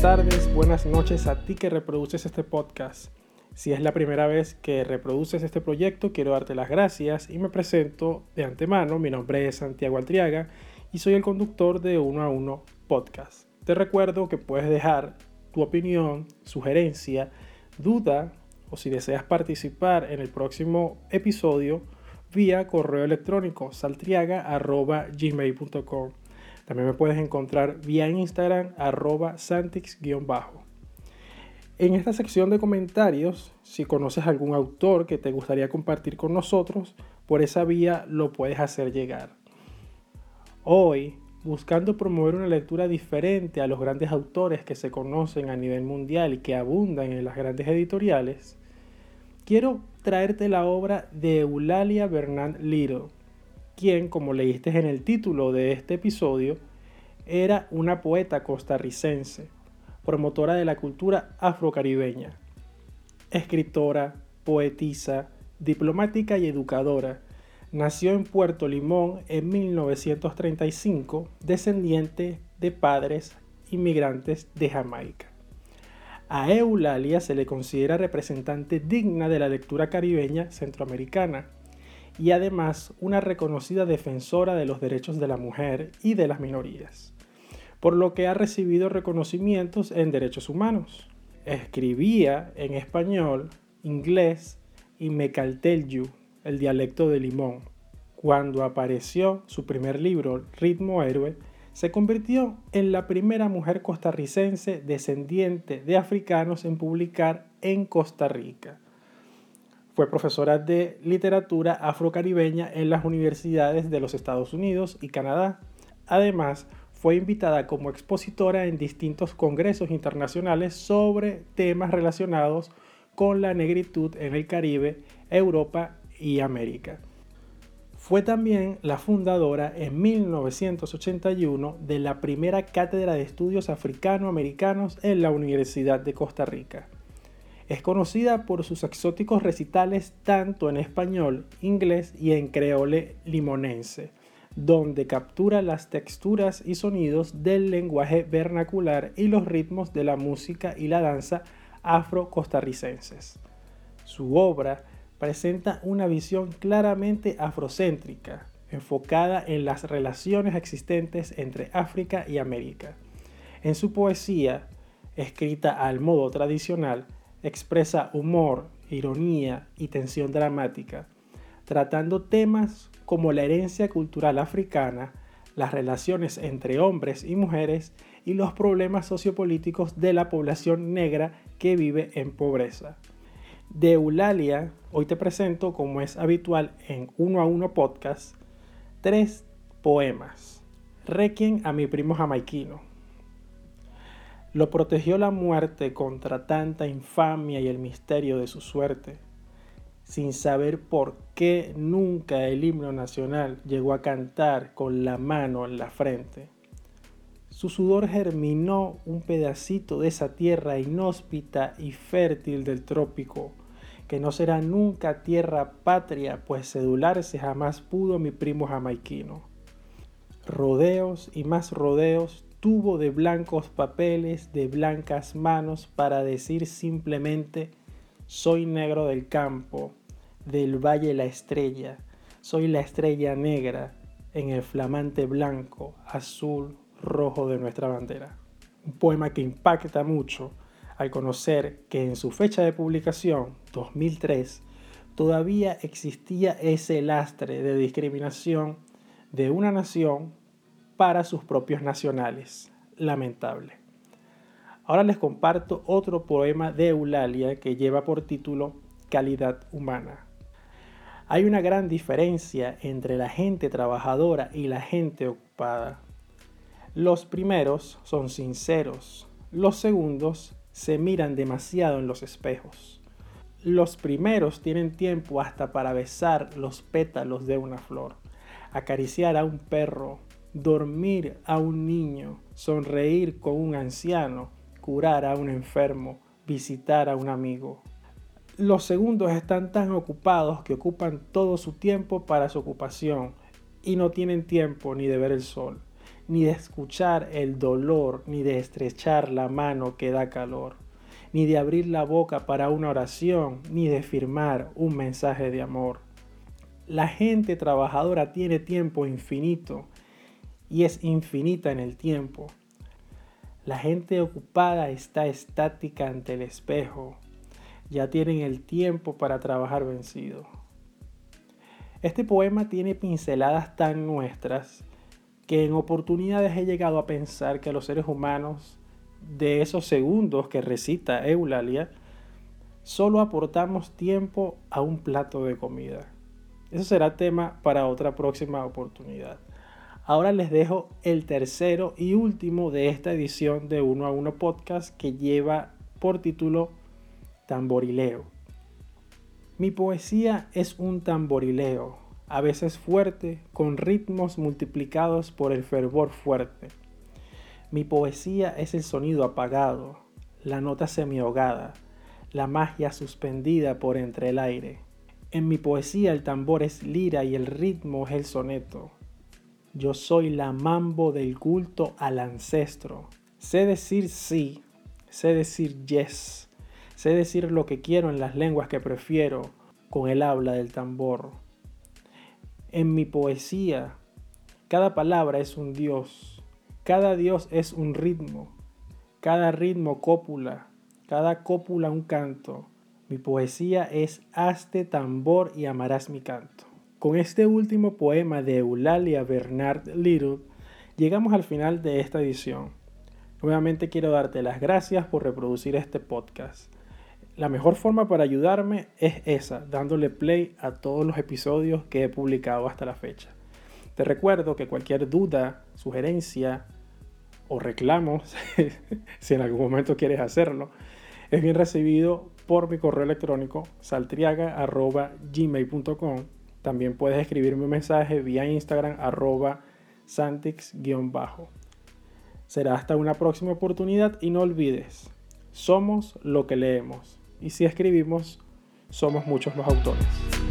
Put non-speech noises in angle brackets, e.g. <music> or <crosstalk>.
tardes, buenas noches a ti que reproduces este podcast. Si es la primera vez que reproduces este proyecto, quiero darte las gracias y me presento de antemano. Mi nombre es Santiago Altriaga y soy el conductor de Uno a Uno Podcast. Te recuerdo que puedes dejar tu opinión, sugerencia, duda o si deseas participar en el próximo episodio vía correo electrónico saltriaga.gmail.com. También me puedes encontrar vía Instagram arroba santix-bajo. En esta sección de comentarios, si conoces algún autor que te gustaría compartir con nosotros, por esa vía lo puedes hacer llegar. Hoy, buscando promover una lectura diferente a los grandes autores que se conocen a nivel mundial y que abundan en las grandes editoriales, quiero traerte la obra de Eulalia Bernard Little, quien, como leíste en el título de este episodio, era una poeta costarricense, promotora de la cultura afrocaribeña, escritora, poetisa, diplomática y educadora. Nació en Puerto Limón en 1935, descendiente de padres inmigrantes de Jamaica. A Eulalia se le considera representante digna de la lectura caribeña centroamericana y además una reconocida defensora de los derechos de la mujer y de las minorías, por lo que ha recibido reconocimientos en derechos humanos. Escribía en español, inglés y mecaltelyu, el dialecto de Limón. Cuando apareció su primer libro, Ritmo Héroe, se convirtió en la primera mujer costarricense descendiente de africanos en publicar en Costa Rica. Fue profesora de literatura afrocaribeña en las universidades de los Estados Unidos y Canadá. Además, fue invitada como expositora en distintos congresos internacionales sobre temas relacionados con la negritud en el Caribe, Europa y América. Fue también la fundadora en 1981 de la primera cátedra de estudios africano-americanos en la Universidad de Costa Rica. Es conocida por sus exóticos recitales tanto en español, inglés y en creole limonense, donde captura las texturas y sonidos del lenguaje vernacular y los ritmos de la música y la danza afro-costarricenses. Su obra presenta una visión claramente afrocéntrica, enfocada en las relaciones existentes entre África y América. En su poesía, escrita al modo tradicional, expresa humor, ironía y tensión dramática, tratando temas como la herencia cultural africana, las relaciones entre hombres y mujeres y los problemas sociopolíticos de la población negra que vive en pobreza. De Eulalia, hoy te presento, como es habitual en uno a uno podcast, tres poemas. Requiem a mi primo jamaiquino. Lo protegió la muerte contra tanta infamia y el misterio de su suerte, sin saber por qué nunca el himno nacional llegó a cantar con la mano en la frente. Su sudor germinó un pedacito de esa tierra inhóspita y fértil del trópico, que no será nunca tierra patria, pues cedularse jamás pudo mi primo jamaiquino. Rodeos y más rodeos tuvo de blancos papeles, de blancas manos, para decir simplemente, soy negro del campo, del valle la estrella, soy la estrella negra en el flamante blanco, azul, rojo de nuestra bandera. Un poema que impacta mucho al conocer que en su fecha de publicación, 2003, todavía existía ese lastre de discriminación de una nación para sus propios nacionales. Lamentable. Ahora les comparto otro poema de Eulalia que lleva por título Calidad Humana. Hay una gran diferencia entre la gente trabajadora y la gente ocupada. Los primeros son sinceros, los segundos se miran demasiado en los espejos. Los primeros tienen tiempo hasta para besar los pétalos de una flor, acariciar a un perro, dormir a un niño, sonreír con un anciano, curar a un enfermo, visitar a un amigo. Los segundos están tan ocupados que ocupan todo su tiempo para su ocupación y no tienen tiempo ni de ver el sol, ni de escuchar el dolor, ni de estrechar la mano que da calor, ni de abrir la boca para una oración, ni de firmar un mensaje de amor. La gente trabajadora tiene tiempo infinito y es infinita en el tiempo. La gente ocupada está estática ante el espejo. Ya tienen el tiempo para trabajar vencido. Este poema tiene pinceladas tan nuestras que en oportunidades he llegado a pensar que los seres humanos de esos segundos que recita Eulalia solo aportamos tiempo a un plato de comida. Eso será tema para otra próxima oportunidad. Ahora les dejo el tercero y último de esta edición de Uno a Uno Podcast que lleva por título Tamborileo. Mi poesía es un tamborileo, a veces fuerte, con ritmos multiplicados por el fervor fuerte. Mi poesía es el sonido apagado, la nota semiahogada, la magia suspendida por entre el aire. En mi poesía el tambor es lira y el ritmo es el soneto. Yo soy la mambo del culto al ancestro. Sé decir sí, sé decir yes, sé decir lo que quiero en las lenguas que prefiero con el habla del tambor. En mi poesía, cada palabra es un dios, cada dios es un ritmo, cada ritmo cópula, cada cópula un canto. Mi poesía es Hazte tambor y amarás mi canto. Con este último poema de Eulalia Bernard Little, llegamos al final de esta edición. Nuevamente quiero darte las gracias por reproducir este podcast. La mejor forma para ayudarme es esa, dándole play a todos los episodios que he publicado hasta la fecha. Te recuerdo que cualquier duda, sugerencia o reclamo, <laughs> si en algún momento quieres hacerlo, es bien recibido por mi correo electrónico saltriaga.gmail.com también puedes escribirme un mensaje vía Instagram arroba santix-bajo. Será hasta una próxima oportunidad y no olvides, somos lo que leemos y si escribimos, somos muchos los autores.